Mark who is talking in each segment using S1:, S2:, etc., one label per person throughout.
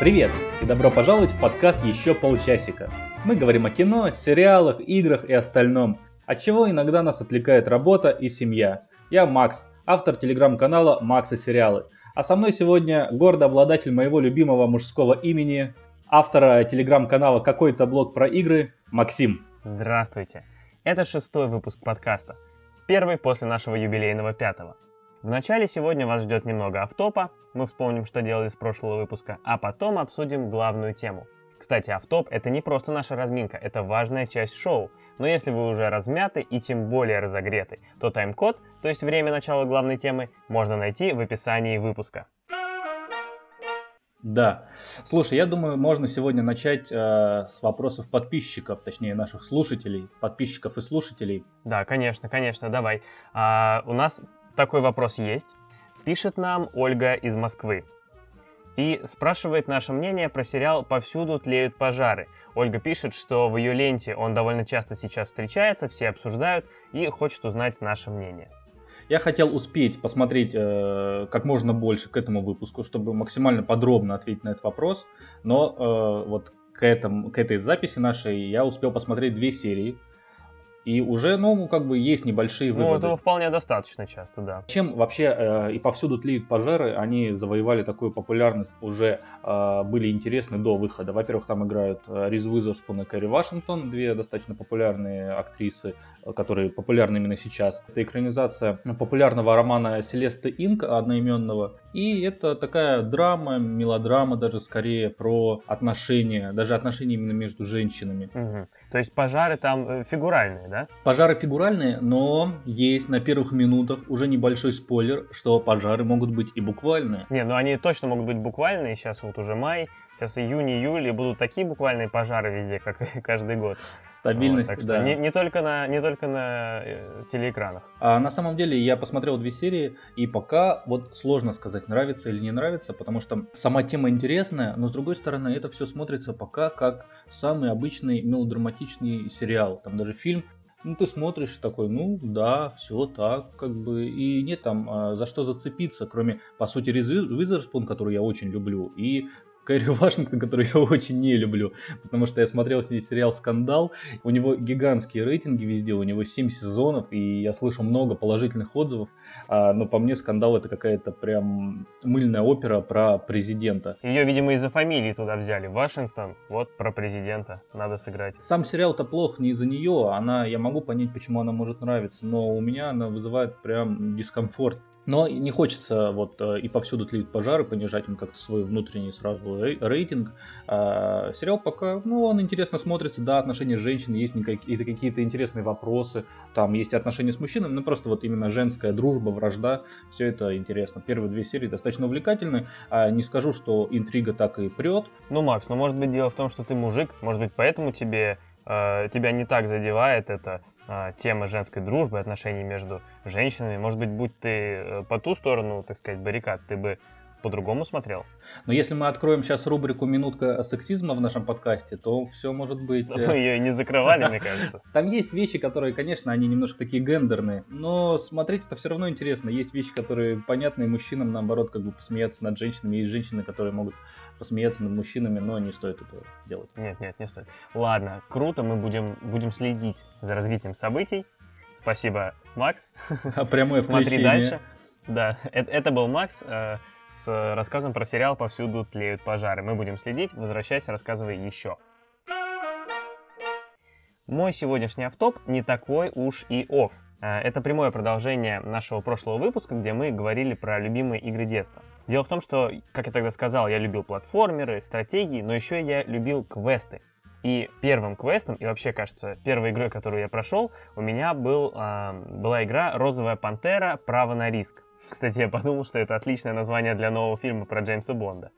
S1: Привет и добро пожаловать в подкаст «Еще полчасика». Мы говорим о кино, сериалах, играх и остальном, от чего иногда нас отвлекает работа и семья. Я Макс, автор телеграм-канала «Макс и сериалы». А со мной сегодня гордый обладатель моего любимого мужского имени, автора телеграм-канала «Какой-то блог про игры» Максим.
S2: Здравствуйте. Это шестой выпуск подкаста. Первый после нашего юбилейного пятого. Вначале сегодня вас ждет немного автопа, мы вспомним, что делали с прошлого выпуска, а потом обсудим главную тему. Кстати, автоп это не просто наша разминка, это важная часть шоу. Но если вы уже размяты и тем более разогреты, то тайм-код, то есть время начала главной темы, можно найти в описании выпуска.
S1: Да. Слушай, я думаю, можно сегодня начать э, с вопросов подписчиков, точнее наших слушателей, подписчиков и слушателей.
S2: Да, конечно, конечно, давай. А, у нас такой вопрос есть. Пишет нам Ольга из Москвы. И спрашивает наше мнение про сериал «Повсюду тлеют пожары». Ольга пишет, что в ее ленте он довольно часто сейчас встречается, все обсуждают и хочет узнать наше мнение.
S1: Я хотел успеть посмотреть э, как можно больше к этому выпуску, чтобы максимально подробно ответить на этот вопрос. Но э, вот к, этому, к этой записи нашей я успел посмотреть две серии. И уже, ну, как бы есть небольшие
S2: ну,
S1: выводы.
S2: Ну, этого вполне достаточно часто, да.
S1: Чем вообще э, и повсюду тлеют пожары, они завоевали такую популярность, уже э, были интересны до выхода. Во-первых, там играют э, Риз Уизерспун и Кэрри Вашингтон, две достаточно популярные актрисы, э, которые популярны именно сейчас. Это экранизация популярного романа Селесты Инк, одноименного. И это такая драма, мелодрама даже скорее про отношения, даже отношения именно между женщинами.
S2: Угу. То есть пожары там э, фигуральные, да?
S1: Пожары фигуральные, но есть на первых минутах уже небольшой спойлер, что пожары могут быть и буквальные.
S2: Не, ну они точно могут быть буквальные, сейчас вот уже май, Сейчас июнь, июль, и будут такие буквальные пожары везде, как каждый год.
S1: Стабильность, вот,
S2: так что да. Не, не, только на, не только на э, телеэкранах.
S1: А на самом деле я посмотрел две серии, и пока вот сложно сказать, нравится или не нравится, потому что сама тема интересная, но с другой стороны это все смотрится пока как самый обычный мелодраматичный сериал. Там даже фильм ну, ты смотришь такой, ну, да, все так, как бы, и нет там а, за что зацепиться, кроме, по сути, Риз Уизерспун, которую я очень люблю, и Кэрри Вашингтон, которую я очень не люблю, потому что я смотрел с ней сериал «Скандал», у него гигантские рейтинги везде, у него 7 сезонов, и я слышу много положительных отзывов, а, но по мне «Скандал» это какая-то прям мыльная опера про президента.
S2: Ее, видимо, из-за фамилии туда взяли, Вашингтон, вот про президента, надо сыграть.
S1: Сам сериал-то плох не из-за нее, она, я могу понять, почему она может нравиться, но у меня она вызывает прям дискомфорт. Но не хочется вот э, и повсюду тлеют пожары, понижать им как-то свой внутренний сразу рейтинг. А, сериал пока, ну, он интересно смотрится, да, отношения женщин, есть какие-то интересные вопросы, там есть отношения с мужчинами, ну, просто вот именно женская дружба, вражда, все это интересно. Первые две серии достаточно увлекательны, а не скажу, что интрига так и прет.
S2: Ну, Макс, ну, может быть, дело в том, что ты мужик, может быть, поэтому тебе тебя не так задевает это а, тема женской дружбы, отношений между женщинами. Может быть, будь ты э, по ту сторону, так сказать, баррикад, ты бы по-другому смотрел.
S1: Но если мы откроем сейчас рубрику «Минутка сексизма» в нашем подкасте, то все может быть...
S2: Мы э, ее и не закрывали, мне кажется.
S1: Там есть вещи, которые, конечно, они немножко такие гендерные, но смотреть это все равно интересно. Есть вещи, которые понятны мужчинам, наоборот, как бы посмеяться над женщинами. Есть женщины, которые могут посмеяться над мужчинами, но не стоит этого делать.
S2: Нет, нет, не стоит. Ладно, круто, мы будем, будем следить за развитием событий. Спасибо, Макс.
S1: А прямое
S2: Смотри дальше. Да, это, это был Макс. Э, с рассказом про сериал «Повсюду тлеют пожары». Мы будем следить. Возвращайся, рассказывай еще. Мой сегодняшний автоп не такой уж и оф. А, это прямое продолжение нашего прошлого выпуска, где мы говорили про любимые игры детства. Дело в том, что, как я тогда сказал, я любил платформеры, стратегии, но еще я любил квесты. И первым квестом, и вообще, кажется, первой игрой, которую я прошел, у меня был, э, была игра «Розовая пантера. Право на риск». Кстати, я подумал, что это отличное название для нового фильма про Джеймса Бонда.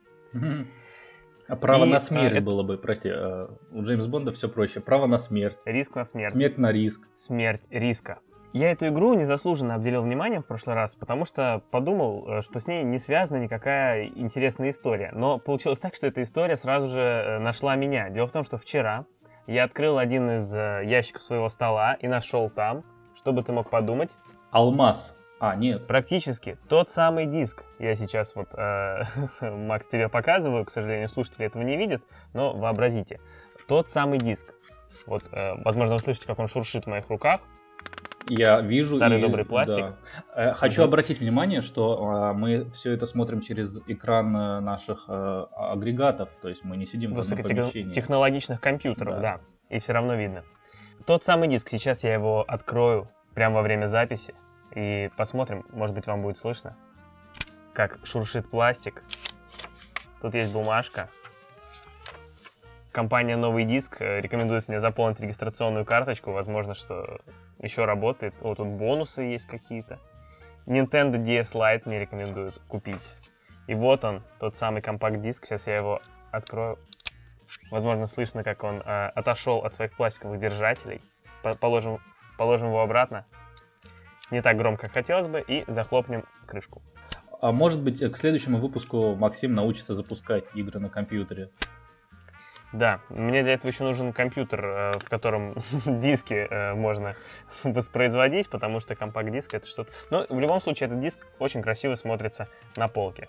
S1: А право и, на смерть а, было бы, прости, а, у Джеймса Бонда все проще. Право на смерть.
S2: Риск на смерть.
S1: Смерть на риск.
S2: Смерть риска. Я эту игру незаслуженно обделил вниманием в прошлый раз, потому что подумал, э, что с ней не связана никакая интересная история. Но получилось так, что эта история сразу же э, нашла меня. Дело в том, что вчера я открыл один из э, ящиков своего стола и нашел там, что бы ты мог подумать?
S1: Алмаз. А, нет.
S2: Практически тот самый диск. Я сейчас вот, э, Макс, тебе показываю, к сожалению, слушатели этого не видят, но вообразите. Тот самый диск. Вот, э, возможно, вы слышите, как он шуршит в моих руках.
S1: Я вижу.
S2: Старый и, добрый пластик. Да.
S1: Э, хочу угу. обратить внимание, что э, мы все это смотрим через экран э, наших э, агрегатов, то есть мы не сидим в
S2: Высокотехнологичных компьютеров, да. да. И все равно видно. Тот самый диск, сейчас я его открою прямо во время записи и посмотрим, может быть, вам будет слышно, как шуршит пластик. Тут есть бумажка. Компания «Новый диск» рекомендует мне заполнить регистрационную карточку. Возможно, что еще работает. Вот тут бонусы есть какие-то. Nintendo DS Lite мне рекомендуют купить. И вот он, тот самый компакт-диск. Сейчас я его открою. Возможно, слышно, как он э, отошел от своих пластиковых держателей. Положим, положим его обратно. Не так громко, как хотелось бы. И захлопнем крышку.
S1: А может быть, к следующему выпуску Максим научится запускать игры на компьютере.
S2: Да, мне для этого еще нужен компьютер, э, в котором диски э, можно воспроизводить, потому что компакт-диск это что-то... Но в любом случае этот диск очень красиво смотрится на полке.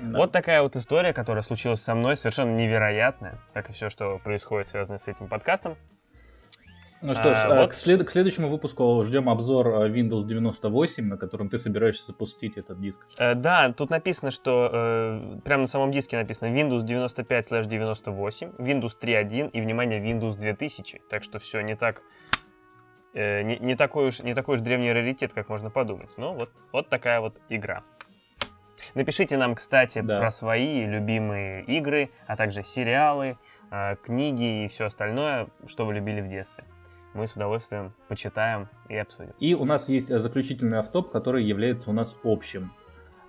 S2: Да. Вот такая вот история, которая случилась со мной, совершенно невероятная, как и все, что происходит, связанное с этим подкастом.
S1: Ну что ж, а, э, вот... к, след... к следующему выпуску ждем обзор э, Windows 98, на котором ты собираешься запустить этот диск.
S2: Э, да, тут написано, что э, прямо на самом диске написано Windows 95/98, Windows 3.1 и, внимание, Windows 2000. Так что все не так, э, не, не, такой уж, не такой уж древний раритет, как можно подумать. Ну вот, вот такая вот игра. Напишите нам, кстати, да. про свои любимые игры, а также сериалы, э, книги и все остальное, что вы любили в детстве мы с удовольствием почитаем и обсудим.
S1: И у нас есть э, заключительный автоп, который является у нас общим.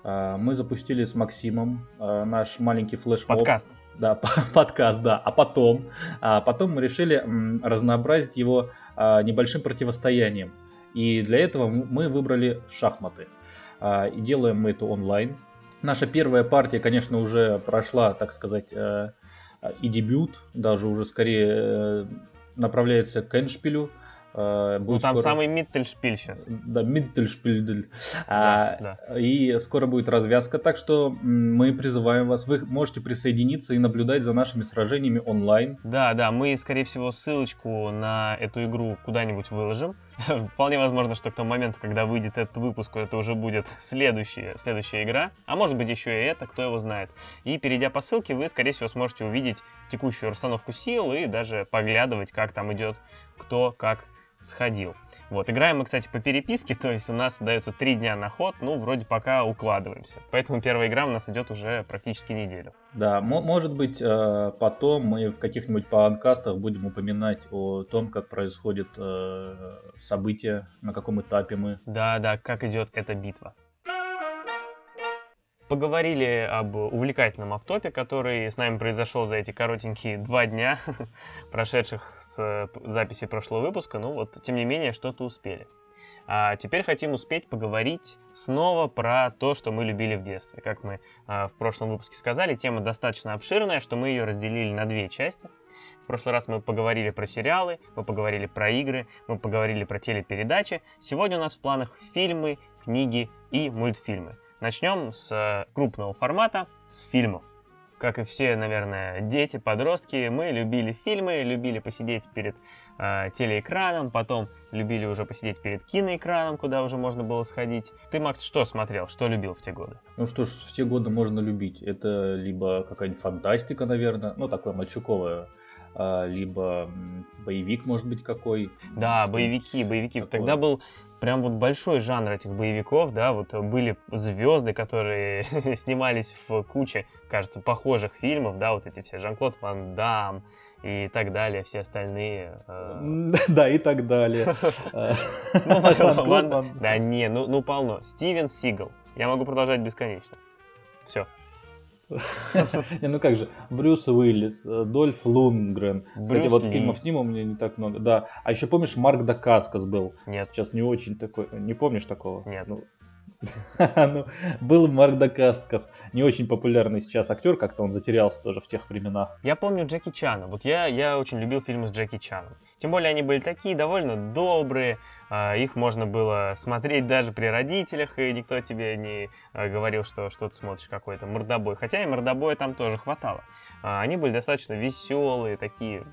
S1: А, мы запустили с Максимом а, наш маленький флешмоб.
S2: Подкаст.
S1: Да, подкаст, да. А потом, а потом мы решили разнообразить его небольшим противостоянием. И для этого мы выбрали шахматы. И делаем мы это онлайн. Наша первая партия, конечно, уже прошла, так сказать, э, и дебют, даже уже скорее э, направляется к Эншпилю.
S2: Э, будет ну, там скоро... самый Миттельшпиль сейчас.
S1: Да, Миттельшпиль. Да, а, да. И скоро будет развязка, так что мы призываем вас, вы можете присоединиться и наблюдать за нашими сражениями онлайн.
S2: Да, да, мы, скорее всего, ссылочку на эту игру куда-нибудь выложим. Вполне возможно, что к тому моменту, когда выйдет этот выпуск, это уже будет следующая, следующая игра. А может быть еще и это, кто его знает. И перейдя по ссылке, вы, скорее всего, сможете увидеть текущую расстановку сил и даже поглядывать, как там идет кто как сходил. Вот, играем мы, кстати, по переписке, то есть у нас дается три дня на ход, ну, вроде пока укладываемся. Поэтому первая игра у нас идет уже практически неделю.
S1: Да, может быть, э, потом мы в каких-нибудь подкастах будем упоминать о том, как происходит э, события, на каком этапе мы.
S2: Да, да, как идет эта битва. Поговорили об увлекательном автопе, который с нами произошел за эти коротенькие два дня, прошедших с записи прошлого выпуска. Ну вот, тем не менее, что-то успели. А теперь хотим успеть поговорить снова про то, что мы любили в детстве. Как мы а, в прошлом выпуске сказали, тема достаточно обширная, что мы ее разделили на две части. В прошлый раз мы поговорили про сериалы, мы поговорили про игры, мы поговорили про телепередачи. Сегодня у нас в планах фильмы, книги и мультфильмы. Начнем с э, крупного формата, с фильмов. Как и все, наверное, дети, подростки, мы любили фильмы, любили посидеть перед э, телеэкраном, потом любили уже посидеть перед киноэкраном, куда уже можно было сходить. Ты, Макс, что смотрел, что любил в те годы?
S1: Ну что ж, в те годы можно любить. Это либо какая-нибудь фантастика, наверное, ну такое мальчуковое а, либо боевик, может быть, какой.
S2: Да, боевики, боевики. Такое. Тогда был прям вот большой жанр этих боевиков, да, вот были звезды, которые снимались в куче, кажется, похожих фильмов, да, вот эти все, Жан-Клод Ван Дам и так далее, все остальные.
S1: Э. Да, и так далее.
S2: Ну, да не, ну, ну полно. Стивен Сигал. Я могу продолжать бесконечно. Все.
S1: Ну как же, Брюс Уиллис, э, Дольф Лунгрен. Кстати, вот фильмов с ним у меня не так много. Да. А еще помнишь, Марк Дакаскас был?
S2: Нет.
S1: Сейчас не очень такой. Не помнишь такого?
S2: Нет.
S1: Ну, ну, был Марк Дакаскас, не очень популярный сейчас актер, как-то он затерялся тоже в тех временах.
S2: Я помню Джеки Чана, вот я, я очень любил фильмы с Джеки Чаном. Тем более они были такие довольно добрые, их можно было смотреть даже при родителях, и никто тебе не а, говорил, что что ты смотришь какой-то мордобой. Хотя и мордобоя там тоже хватало. А, они были достаточно веселые, такие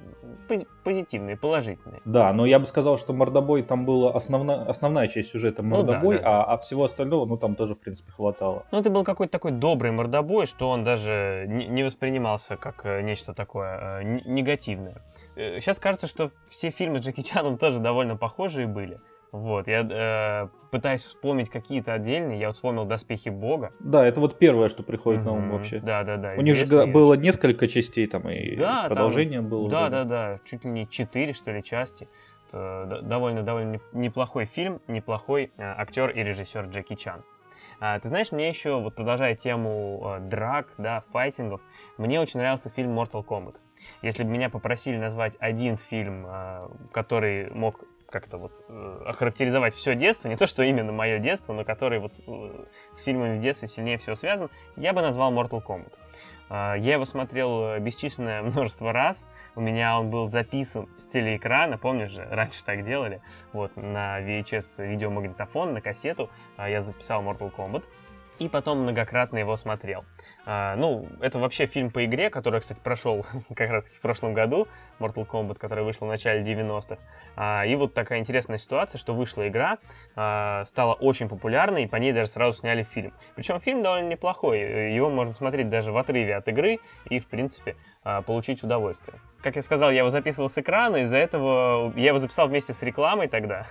S2: позитивные, положительные.
S1: Да, но я бы сказал, что мордобой там была основная, основная часть сюжета мордобой, ну, да, да. А, а всего остального, ну, там тоже, в принципе, хватало.
S2: Ну, это был какой-то такой добрый мордобой, что он даже не воспринимался как э, нечто такое э, негативное. Сейчас э, кажется, что все фильмы Джеки Чаном тоже довольно похожие были. Вот, я э, пытаюсь вспомнить какие-то отдельные, я вот вспомнил «Доспехи Бога».
S1: Да, это вот первое, что приходит mm-hmm. на ум вообще.
S2: Да, да, да.
S1: У них же было несколько частей там, и да, продолжение
S2: там,
S1: было.
S2: Да, да, да, чуть ли не четыре, что ли, части. Это довольно, довольно неплохой фильм, неплохой э, актер и режиссер Джеки Чан. А, ты знаешь, мне еще, вот продолжая тему э, драк, да, файтингов, мне очень нравился фильм Mortal Kombat. Если бы меня попросили назвать один фильм, э, который мог как-то вот э, охарактеризовать все детство, не то, что именно мое детство, но который вот э, с фильмами в детстве сильнее всего связан, я бы назвал Mortal Kombat. Э, я его смотрел э, бесчисленное множество раз. У меня он был записан с телеэкрана, помнишь же, раньше так делали. Вот на VHS видеомагнитофон, на кассету э, я записал Mortal Kombat и потом многократно его смотрел. А, ну, это вообще фильм по игре, который, кстати, прошел как раз в прошлом году, Mortal Kombat, который вышел в начале 90-х. А, и вот такая интересная ситуация, что вышла игра, а, стала очень популярной, и по ней даже сразу сняли фильм. Причем фильм довольно неплохой, его можно смотреть даже в отрыве от игры и, в принципе, а, получить удовольствие. Как я сказал, я его записывал с экрана, из-за этого я его записал вместе с рекламой тогда.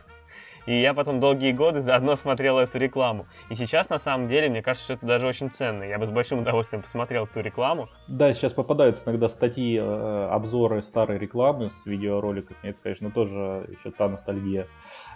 S2: И я потом долгие годы заодно смотрел эту рекламу. И сейчас, на самом деле, мне кажется, что это даже очень ценно. Я бы с большим удовольствием посмотрел эту рекламу.
S1: Да, сейчас попадаются иногда статьи, э, обзоры старой рекламы с видеороликами. Это, конечно, тоже еще та ностальгия.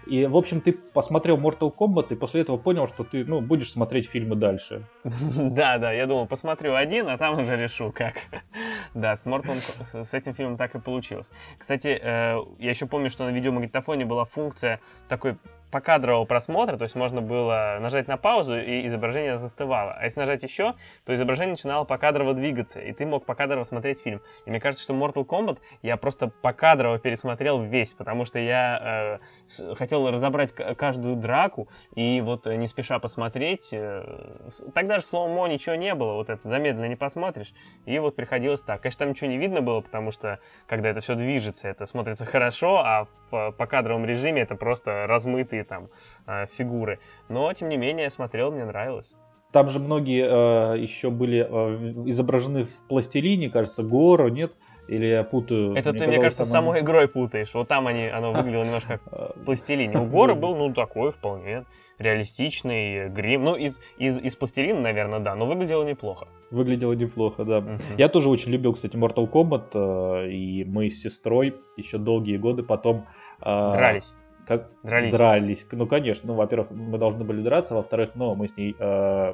S1: И, в общем, ты посмотрел Mortal Kombat и после этого понял, что ты, ну, будешь смотреть фильмы дальше.
S2: Да, да, я думал, посмотрю один, а там уже решу, как. Да, с Mortal с этим фильмом так и получилось. Кстати, э, я еще помню, что на видеомагнитофоне была функция такой покадрового просмотра, то есть можно было нажать на паузу, и изображение застывало. А если нажать еще, то изображение начинало покадрово двигаться, и ты мог покадрово смотреть фильм. И мне кажется, что Mortal Kombat я просто покадрово пересмотрел весь, потому что я э, хотел разобрать каждую драку, и вот э, не спеша посмотреть. Э, тогда же слоумо ничего не было, вот это замедленно не посмотришь, и вот приходилось так. Конечно, там ничего не видно было, потому что когда это все движется, это смотрится хорошо, а в покадровом режиме это просто размытый крутые там э, фигуры. Но, тем не менее, смотрел, мне нравилось.
S1: Там же многие э, еще были э, изображены в пластилине, кажется, гору, нет? Или я путаю?
S2: Это ты, мне кажется, самой игрой путаешь. Вот там они, оно выглядело немножко как в пластилине. У Гора был, ну, такой вполне реалистичный грим. Ну, из, из, из пластилина, наверное, да, но выглядело неплохо.
S1: Выглядело неплохо, да. Uh-huh. Я тоже очень любил, кстати, Mortal Kombat, э, и мы с сестрой еще долгие годы потом...
S2: Э, Дрались.
S1: Как дрались. дрались. Ну, конечно, ну, во-первых, мы должны были драться, во-вторых, ну, мы с ней э,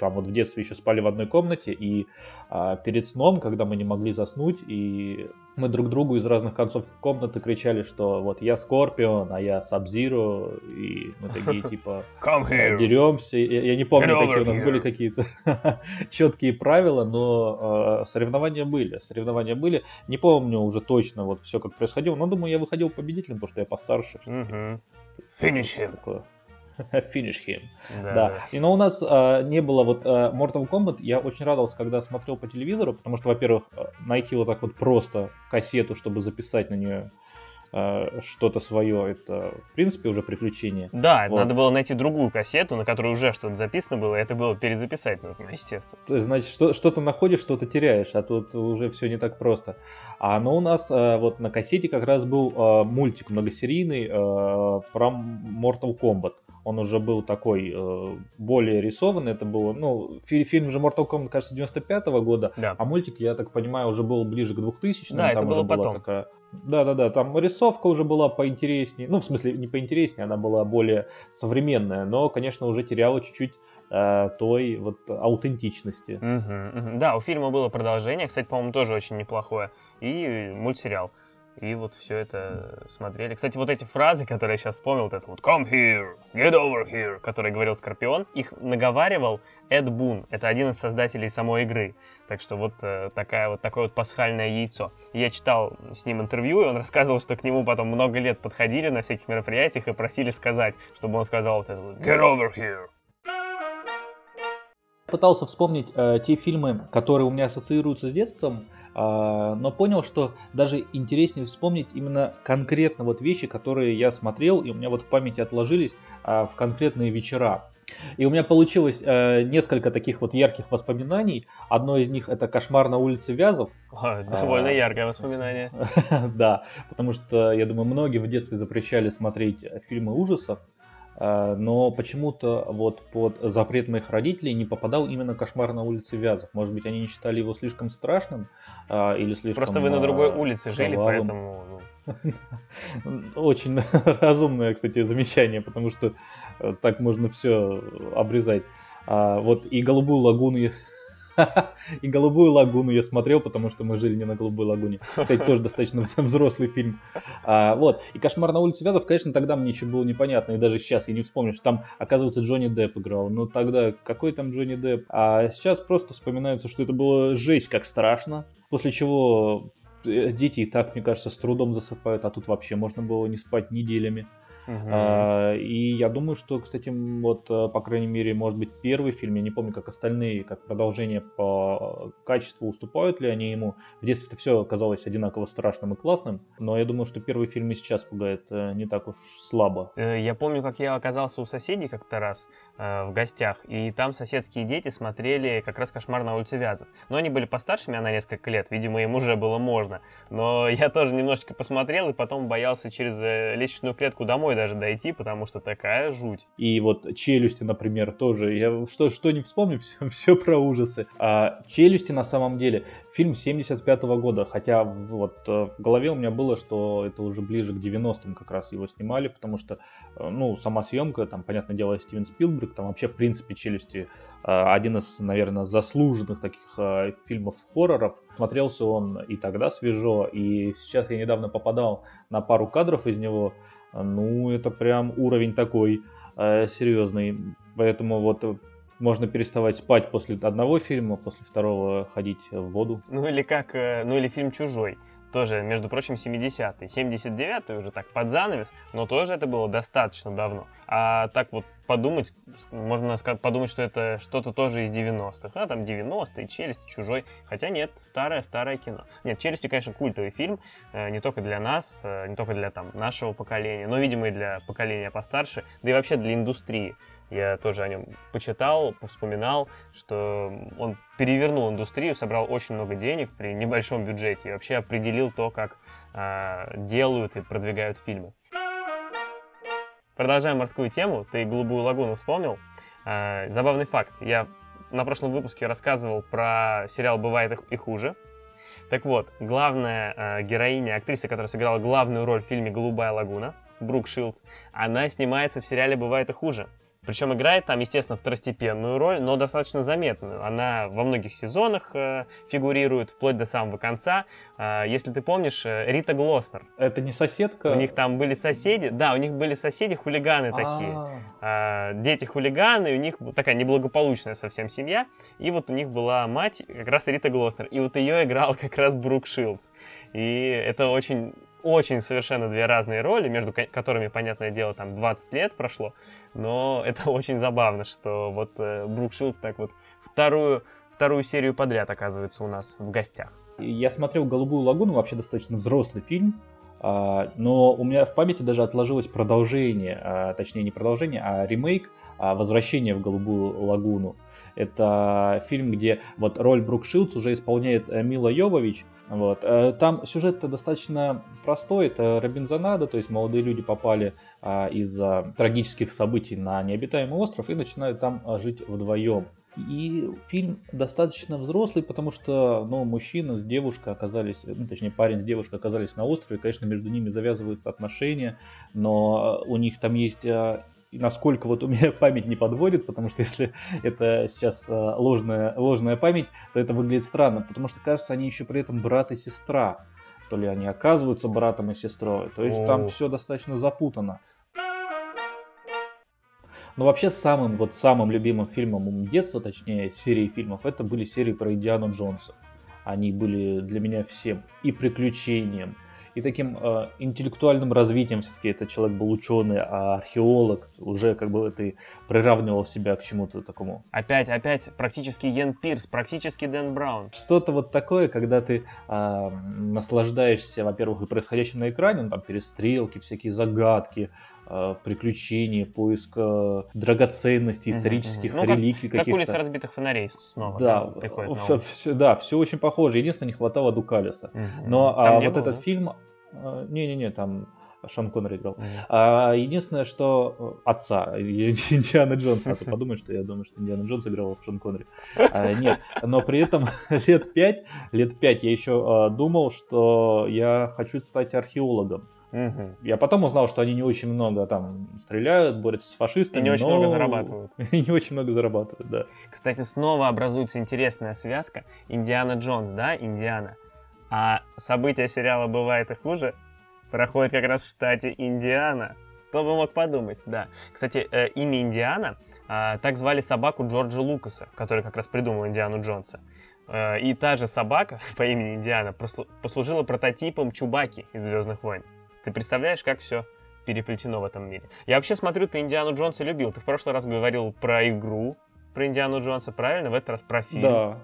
S1: там вот в детстве еще спали в одной комнате, и э, перед сном, когда мы не могли заснуть, и мы друг другу из разных концов комнаты кричали, что вот я Скорпион, а я Сабзиру, и мы такие типа деремся. Я, я не помню, какие у нас here. были какие-то четкие правила, но э, соревнования были. Соревнования были. Не помню уже точно вот все как происходило, но думаю, я выходил победителем, потому что я постарше.
S2: Finish him.
S1: Finish him. Да. да. И но у нас а, не было вот а, Mortal Kombat. Я очень радовался, когда смотрел по телевизору, потому что, во-первых, а, найти вот так вот просто кассету, чтобы записать на нее а, что-то свое, это в принципе уже приключение.
S2: Да, вот. надо было найти другую кассету, на которой уже что-то записано было, и это было перезаписать нужно, естественно.
S1: То есть, значит, что, что-то находишь, что-то теряешь, а тут уже все не так просто. А но у нас а, вот на кассете как раз был мультик многосерийный про Mortal Kombat он уже был такой э, более рисованный, это было, ну, фи- фильм же Mortal Kombat, кажется, 95 -го года, да. а мультик, я так понимаю, уже был ближе к 2000
S2: Да, там это было потом. Такая...
S1: Да-да-да, там рисовка уже была поинтереснее, ну, в смысле, не поинтереснее, она была более современная, но, конечно, уже теряла чуть-чуть э, той вот аутентичности.
S2: Угу, угу. Да, у фильма было продолжение, кстати, по-моему, тоже очень неплохое, и мультсериал. И вот все это смотрели. Кстати, вот эти фразы, которые я сейчас вспомнил, вот это вот «come here», «get over here», который говорил Скорпион, их наговаривал Эд Бун. Это один из создателей самой игры. Так что вот э, такая вот такое вот пасхальное яйцо. Я читал с ним интервью, и он рассказывал, что к нему потом много лет подходили на всяких мероприятиях и просили сказать, чтобы он сказал вот это вот «get over here».
S1: Пытался вспомнить э, те фильмы, которые у меня ассоциируются с детством, но понял, что даже интереснее вспомнить именно конкретно вот вещи, которые я смотрел, и у меня вот в памяти отложились э, в конкретные вечера. И у меня получилось э, несколько таких вот ярких воспоминаний. Одно из них это кошмар на улице Вязов.
S2: О, довольно а, яркое воспоминание.
S1: да, потому что, я думаю, многие в детстве запрещали смотреть фильмы ужасов. Э, но почему-то вот под запрет моих родителей не попадал именно «Кошмар на улице Вязов». Может быть, они не считали его слишком страшным э, или слишком
S2: Просто вы на другой улице жили, поэтому...
S1: Ну. Очень разумное, кстати, замечание, потому что э, так можно все обрезать. А, вот и «Голубую лагуну» И «Голубую лагуну» я смотрел, потому что мы жили не на «Голубой лагуне». Это тоже достаточно взрослый фильм. А, вот. И «Кошмар на улице Вязов», конечно, тогда мне еще было непонятно, и даже сейчас я не вспомню, что там, оказывается, Джонни Депп играл. Но тогда какой там Джонни Депп? А сейчас просто вспоминается, что это было жесть как страшно. После чего э, дети и так, мне кажется, с трудом засыпают, а тут вообще можно было не спать неделями. Uh-huh. И я думаю, что, кстати, вот, э, по крайней мере, может быть, первый фильм, я не помню, как остальные, как продолжение по качеству уступают ли они ему. В детстве это все оказалось одинаково страшным и классным, но я думаю, что первый фильм и сейчас пугает э, не так уж слабо.
S2: Э, я помню, как я оказался у соседей как-то раз в гостях, и там соседские дети смотрели как раз «Кошмар на улице Вязов». Но они были постарше меня на несколько лет, видимо, им уже было можно. Но я тоже немножечко посмотрел, и потом боялся через лестничную клетку домой даже дойти, потому что такая жуть.
S1: И вот челюсти, например, тоже. Я что, что не вспомню, все, все про ужасы. А челюсти на самом деле фильм 75 -го года, хотя вот э, в голове у меня было, что это уже ближе к 90-м как раз его снимали, потому что, э, ну, сама съемка, там, понятное дело, Стивен Спилберг, там вообще, в принципе, челюсти э, один из, наверное, заслуженных таких фильмов хорроров. Смотрелся он и тогда свежо, и сейчас я недавно попадал на пару кадров из него, ну, это прям уровень такой э, серьезный. Поэтому вот э, можно переставать спать после одного фильма, после второго ходить в воду.
S2: Ну или как, э, ну или фильм «Чужой» тоже, между прочим, 70-й. 79-й уже так под занавес, но тоже это было достаточно давно. А так вот подумать, можно подумать, что это что-то тоже из 90-х. А там 90-е, Челюсть, Чужой. Хотя нет, старое-старое кино. Нет, Челюсть, конечно, культовый фильм, э, не только для нас, э, не только для там нашего поколения, но, видимо, и для поколения постарше, да и вообще для индустрии. Я тоже о нем почитал, вспоминал, что он перевернул индустрию, собрал очень много денег при небольшом бюджете и вообще определил то, как э, делают и продвигают фильмы. Продолжаем морскую тему. Ты «Голубую лагуну» вспомнил. Э, забавный факт. Я на прошлом выпуске рассказывал про сериал «Бывает и хуже». Так вот, главная э, героиня, актриса, которая сыграла главную роль в фильме «Голубая лагуна», Брук Шилдс, она снимается в сериале «Бывает и хуже». Причем играет там, естественно, второстепенную роль, но достаточно заметную. Она во многих сезонах э, фигурирует, вплоть до самого конца. Э, если ты помнишь, э, Рита Глостер.
S1: Это не соседка?
S2: У них там были соседи. Да, у них были соседи хулиганы такие. Э, дети хулиганы, у них такая неблагополучная совсем семья. И вот у них была мать, как раз Рита Глостер. И вот ее играл как раз Брук Шилдс. И это очень очень совершенно две разные роли, между которыми, понятное дело, там 20 лет прошло, но это очень забавно, что вот э, Брук Шилдс так вот вторую, вторую серию подряд оказывается у нас в гостях.
S1: Я смотрел «Голубую лагуну», вообще достаточно взрослый фильм, а, но у меня в памяти даже отложилось продолжение, а, точнее не продолжение, а ремейк а, «Возвращение в Голубую лагуну». Это фильм, где вот роль Брук Шилдс уже исполняет э, Мила Йовович, вот. Э, там сюжет достаточно простой, это Робинзонада, то есть молодые люди попали а, из-за трагических событий на необитаемый остров и начинают там а, жить вдвоем. И фильм достаточно взрослый, потому что ну, мужчина с девушкой оказались, ну, точнее парень с девушкой оказались на острове, конечно, между ними завязываются отношения, но у них там есть а, и насколько вот у меня память не подводит, потому что если это сейчас э, ложная, ложная память, то это выглядит странно, потому что кажется, они еще при этом брат и сестра. то ли они оказываются братом и сестрой. То есть
S2: О.
S1: там все достаточно запутано. Но вообще самым, вот самым любимым фильмом детства, точнее, серии фильмов, это были серии про Индиану Джонса. Они были для меня всем и приключением, и таким э, интеллектуальным развитием. Все-таки этот человек был ученый, а археолог уже как бы ты приравнивал себя к чему-то такому.
S2: Опять, опять практически Йен Пирс, практически Дэн Браун.
S1: Что-то вот такое, когда ты э, наслаждаешься, во-первых, и происходящим на экране, ну, там перестрелки, всякие загадки, э, приключения, поиск драгоценностей, исторических.
S2: Ну, как-
S1: реликвий
S2: Как
S1: каких-то.
S2: улица разбитых фонарей снова
S1: Да,
S2: приходит
S1: все, все- да, все очень похоже. Единственное, не хватало Дукалиса. Но
S2: Там
S1: а, вот
S2: было,
S1: этот
S2: да?
S1: фильм, э, не-не-не, там Шон Коннери играл. А, единственное, что э, отца Индиана Джонса, а то подумаешь, что я думаю, что Индиана Джонс играл в Шон Коннери. А, нет, но при этом лет пять, лет пять я еще э, думал, что я хочу стать археологом.
S2: Мгм.
S1: Я потом узнал, что они не очень много там стреляют, борются с
S2: И
S1: фашистами.
S2: не очень
S1: но-
S2: много зарабатывают.
S1: И не очень много зарабатывают, да.
S2: Кстати, снова образуется интересная связка. Индиана Джонс, да, Индиана. А события сериала «Бывает и хуже» проходят как раз в штате Индиана. Кто бы мог подумать, да. Кстати, э, имя Индиана, а, так звали собаку Джорджа Лукаса, который как раз придумал Индиану Джонса. Э, И та же собака по имени Индиана послужила прототипом Чубаки из «Звездных войн». Ты представляешь, как все переплетено в этом мире? Я вообще смотрю, ты Индиану Джонса любил. Ты в прошлый раз говорил про игру, про Индиану Джонса, правильно? В этот раз про фильм.
S1: Да.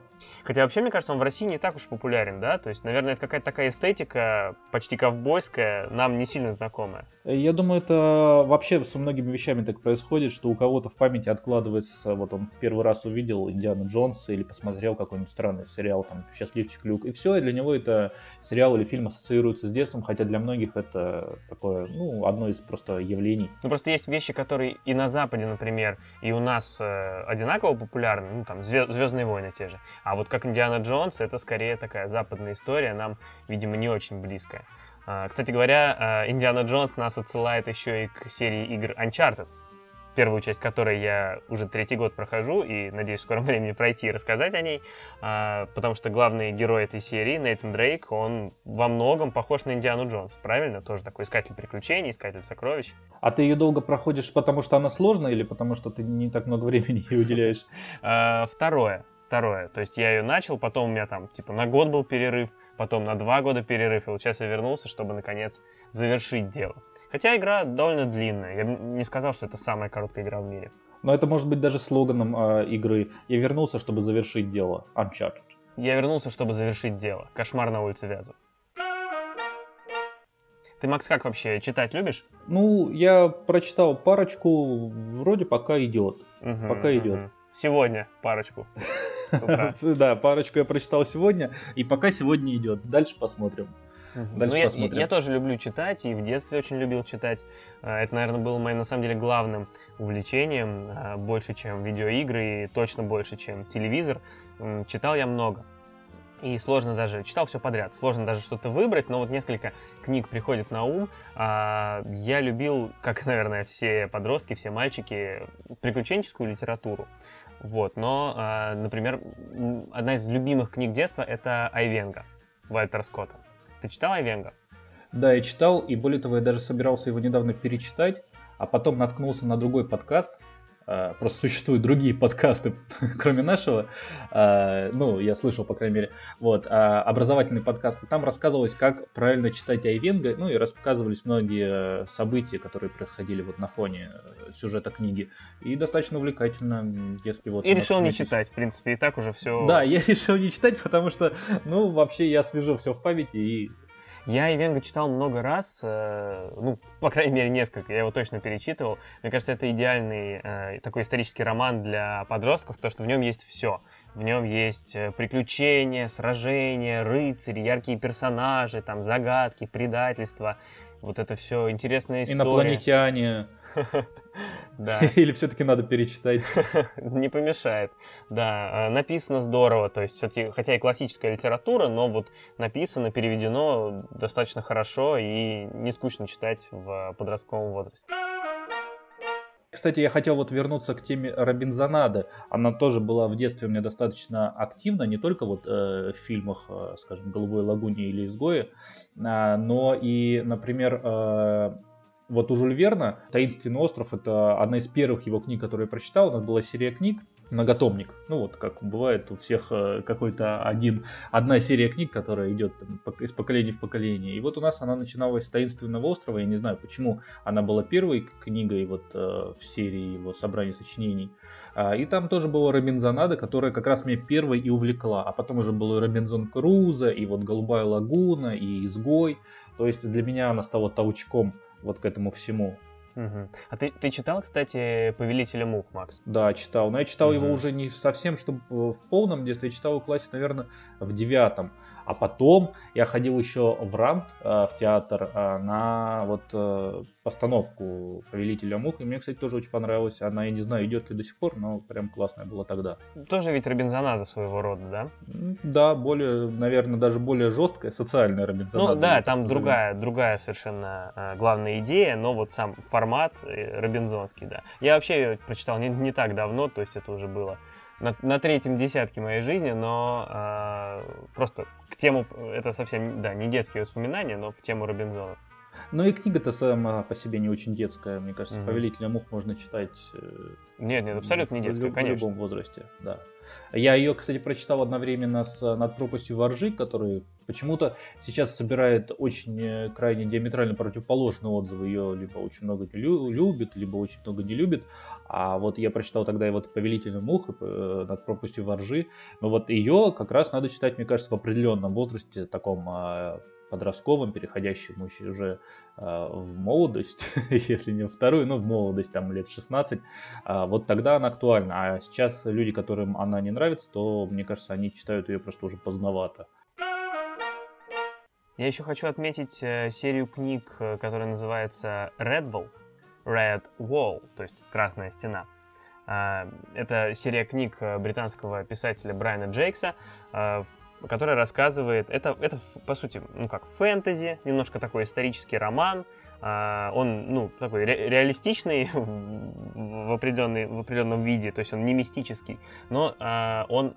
S2: Хотя вообще, мне кажется, он в России не так уж популярен, да? То есть, наверное, это какая-то такая эстетика, почти ковбойская, нам не сильно знакомая.
S1: Я думаю, это вообще со многими вещами так происходит, что у кого-то в памяти откладывается, вот он в первый раз увидел Индиану Джонса или посмотрел какой-нибудь странный сериал, там, «Счастливчик Люк», и все, и для него это сериал или фильм ассоциируется с детством, хотя для многих это такое, ну, одно из просто явлений.
S2: Ну, просто есть вещи, которые и на Западе, например, и у нас э, одинаково популярны, ну, там, Звездные войны те же. А вот как Индиана Джонс, это скорее такая западная история, нам, видимо, не очень близкая. А, Кстати говоря, э, Индиана Джонс нас отсылает еще и к серии игр Uncharted, первую часть которой я уже третий год прохожу и надеюсь в скором времени пройти и рассказать о ней, а, потому что главный герой этой серии, Нейтан Дрейк, он во многом похож на Индиану Джонса, правильно? Тоже такой искатель приключений, искатель сокровищ.
S1: А ты ее долго проходишь, потому что она сложная или потому что ты не так много времени ей уделяешь?
S2: А, Второе. Второе. То есть я ее начал, потом у меня там типа на год был перерыв, потом на два года перерыв, и вот сейчас я вернулся, чтобы наконец завершить дело. Хотя игра довольно длинная. Я не сказал, что это самая короткая игра в мире.
S1: Но это может быть даже слоганом э, игры. Я вернулся, чтобы завершить дело. Uncharted.
S2: Я вернулся, чтобы завершить дело. Кошмар на улице Вязов. Ты, Макс, как вообще читать любишь?
S1: Ну, я прочитал парочку, вроде пока идет.
S2: Мгм,
S1: Пока
S2: мгм.
S1: идет.
S2: Сегодня парочку. с утра.
S1: Да, парочку я прочитал сегодня, и пока сегодня идет. Дальше посмотрим. Дальше
S2: Ну, я,
S1: посмотрим.
S2: я тоже люблю читать, и в детстве очень любил читать. А, Это, наверное, было моим, на самом деле, главным увлечением, а, больше, чем видеоигры, и точно больше, чем телевизор. Читал я много. И сложно даже, читал все подряд, сложно даже что-то выбрать, но вот несколько книг приходит на ум. А, Я любил, как, наверное, все подростки, все мальчики, приключенческую литературу. Вот, но, а, например, одна из любимых книг детства — это Айвенга Вальтера Скотта. Ты читал Айвенга?
S1: Да, я читал, и более того, я даже собирался его недавно перечитать, а потом наткнулся на другой подкаст. А, Просто существуют другие подкасты, кроме нашего. А, Ну, я слышал, по крайней мере. Вот, а, образовательный подкаст. И Там рассказывалось, как правильно читать Айвенга, ну и рассказывались многие э, события, которые происходили вот на фоне э, сюжета книги. И достаточно увлекательно, если вот...
S2: И решил не читать, в принципе, и так уже все.
S1: Да, я решил не читать, потому что, ну, вообще я свяжу все в памяти и
S2: Я Айвенга читал много раз, э, ну, по крайней мере, несколько, я его точно перечитывал. Мне кажется, это идеальный э, такой исторический роман для подростков, потому что в нем есть все. В нем есть э, приключения, сражения, рыцари, яркие персонажи, там, загадки, предательства. Вот это все интересная история.
S1: инопланетяне.
S2: Да.
S1: Или все-таки надо перечитать?
S2: Не помешает. Да, э, написано здорово, то есть все-таки, хотя и классическая литература, но вот написано, переведено достаточно хорошо и не скучно читать в подростковом возрасте.
S1: Кстати, я хотел вот вернуться к теме Робинзонады. Она тоже была в детстве у меня достаточно активна, не только вот э, в фильмах, э, скажем, «Голубой лагуне» или «Изгои», э, но и, например, э, вот у Жюль Верна «Таинственный остров» — это одна из первых его книг, которые я прочитал. У нас была серия книг, многотомник. Ну вот как бывает у всех э, какой-то один, одна серия книг, которая идет там, из поколения в поколение. И вот у нас она начиналась с таинственного острова. Я не знаю, почему она была первой книгой вот э, в серии его собрания сочинений. А, и там тоже была Робинзонада, которая как раз меня первой и увлекла. А потом уже был и Робинзон Круза, и вот Голубая лагуна, и Изгой. То есть для меня она стала толчком вот к этому всему.
S2: Угу. А ты, ты читал, кстати, «Повелителя мух», Макс?
S1: Да, читал. Но я читал угу. его уже не совсем, чтобы в полном детстве. Я читал его в классе, наверное, в девятом. А потом я ходил еще в РАНТ, э, в театр, э, на вот э, постановку «Повелителя мух». И мне, кстати, тоже очень понравилась. Она, я не знаю, идет ли до сих пор, но прям классная была тогда.
S2: Тоже ведь Робинзонада своего рода, да?
S1: Да, более, наверное, даже более жесткая социальная Робинзонада.
S2: Ну да, там другая, другая совершенно главная идея, но вот сам формат робинзонский, да. Я вообще ее прочитал не, не так давно, то есть это уже было на, на третьем десятке моей жизни, но э, просто к тему, это совсем, да, не детские воспоминания, но в тему Робинзона.
S1: Ну и книга-то сама по себе не очень детская, мне кажется, mm-hmm. «Повелителя мух» можно читать...
S2: Э, нет, нет, абсолютно не детская, в, конечно.
S1: В любом возрасте, да. Я ее, кстати, прочитал одновременно с «Над пропастью воржи», который почему-то сейчас собирает очень э, крайне диаметрально противоположные отзывы. Ее либо очень много любит, либо очень много не любит. А вот я прочитал тогда и вот «Повелителя мух» э, «Над пропастью воржи». Но вот ее как раз надо читать, мне кажется, в определенном возрасте, таком а, подростковым, переходящим уже э, в молодость, если не вторую, но в молодость, там лет 16, э, а, вот тогда она актуальна. А сейчас люди, которым она не нравится, то, мне кажется, они читают ее просто уже поздновато.
S2: Я еще хочу отметить э, серию книг, э, которая называется Wall, Red Wall, то есть Красная стена. Э, это серия книг э, британского писателя Брайана Джейкса, э, который рассказывает, это, это по сути, ну как, фэнтези, немножко такой исторический роман, а, он, ну, такой ре- реалистичный в, в определенном виде, то есть он не мистический, но а, он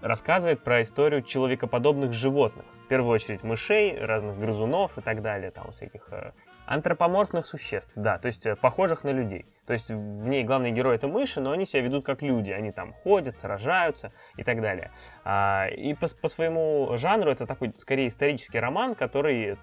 S2: рассказывает про историю человекоподобных животных. В первую очередь мышей, разных грызунов и так далее, там всяких э, антропоморфных существ, да, то есть э, похожих на людей. То есть в ней главный герой это мыши, но они себя ведут как люди, они там ходят, сражаются и так далее. А, и по, по своему жанру это такой скорее исторический роман, который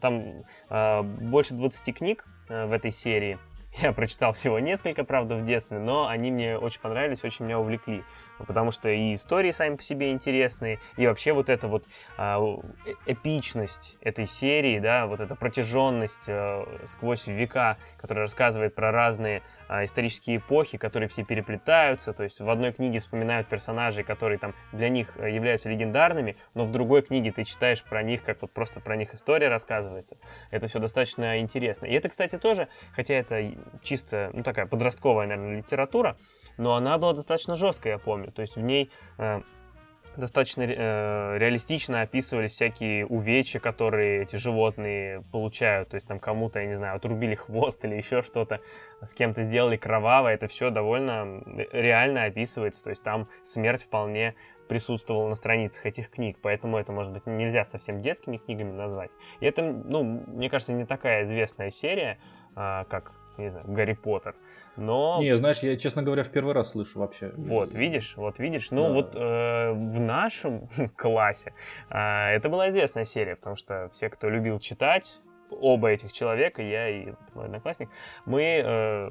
S2: там а, больше 20 книг а, в этой серии. Я прочитал всего несколько, правда, в детстве, но они мне очень понравились, очень меня увлекли. Потому что и истории сами по себе интересные, и вообще вот эта вот а, э, эпичность этой серии, да, вот эта протяженность э, сквозь века, которая рассказывает про разные исторические эпохи, которые все переплетаются. То есть в одной книге вспоминают персонажей, которые там для них э, являются легендарными, но в другой книге ты читаешь про них, как вот просто про них история рассказывается. Это все достаточно интересно. И это, кстати, тоже, хотя это чисто, ну, такая подростковая, наверное, литература, но она была достаточно жесткая, я помню. То есть в ней э, достаточно э, реалистично описывались всякие увечья, которые эти животные получают. То есть там кому-то, я не знаю, отрубили хвост или еще что-то, с кем-то сделали кроваво. Это все довольно реально описывается. То есть там смерть вполне присутствовала на страницах этих книг, поэтому это, может быть, нельзя совсем детскими книгами назвать. И это, ну, мне кажется, не такая известная серия, а, как не знаю, Гарри Поттер. Но...
S1: Не, знаешь, я, честно говоря, в первый раз слышу вообще.
S2: Вот, видишь, вот видишь. Ну, да. вот э, в нашем классе э, это была известная серия, потому что все, кто любил читать, оба этих человека, я и мой одноклассник, мы, э,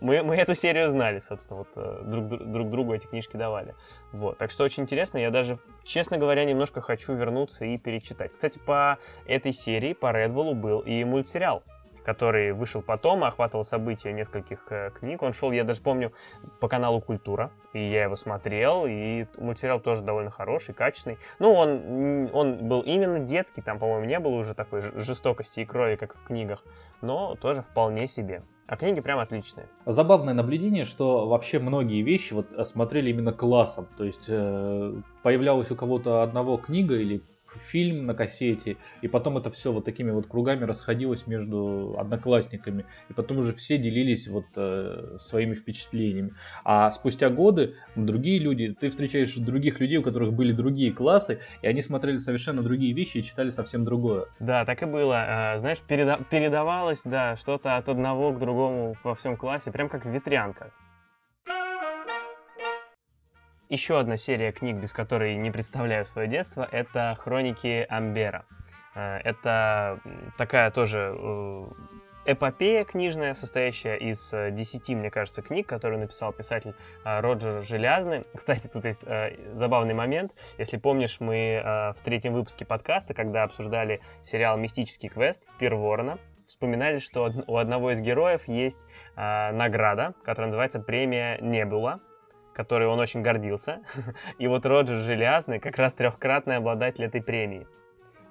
S2: мы, мы эту серию знали, собственно, вот э, друг, друг другу эти книжки давали. Вот, так что очень интересно, я даже, честно говоря, немножко хочу вернуться и перечитать. Кстати, по этой серии, по Редволу был и мультсериал который вышел потом, охватывал события нескольких э, книг. Он шел, я даже помню, по каналу Культура, и я его смотрел, и мультсериал тоже довольно хороший, качественный. Ну, он, он был именно детский, там, по-моему, не было уже такой жестокости и крови, как в книгах, но тоже вполне себе. А книги прям отличные.
S1: Забавное наблюдение, что вообще многие вещи вот смотрели именно классом. То есть э, появлялась у кого-то одного книга или фильм на кассете, и потом это все вот такими вот кругами расходилось между одноклассниками, и потом уже все делились вот э, своими впечатлениями. А спустя годы другие люди, ты встречаешь других людей, у которых были другие классы, и они смотрели совершенно другие вещи и читали совсем другое.
S2: Да, так и было. А, знаешь, переда- передавалось, да, что-то от одного к другому во всем классе, прям как в ветрянках. Еще одна серия книг, без которой не представляю свое детство, это «Хроники Амбера». Э, это такая тоже э, эпопея книжная, состоящая из 10, мне кажется, книг, которые написал писатель э, Роджер Желязный. Кстати, тут есть забавный момент. Если помнишь, мы в третьем выпуске подкаста, когда обсуждали сериал «Мистический квест» Пир Ворона, вспоминали, что у одного из героев есть награда, которая называется «Премия Небула», которой он очень гордился. И вот Роджер Железный как раз трехкратный обладатель этой премии.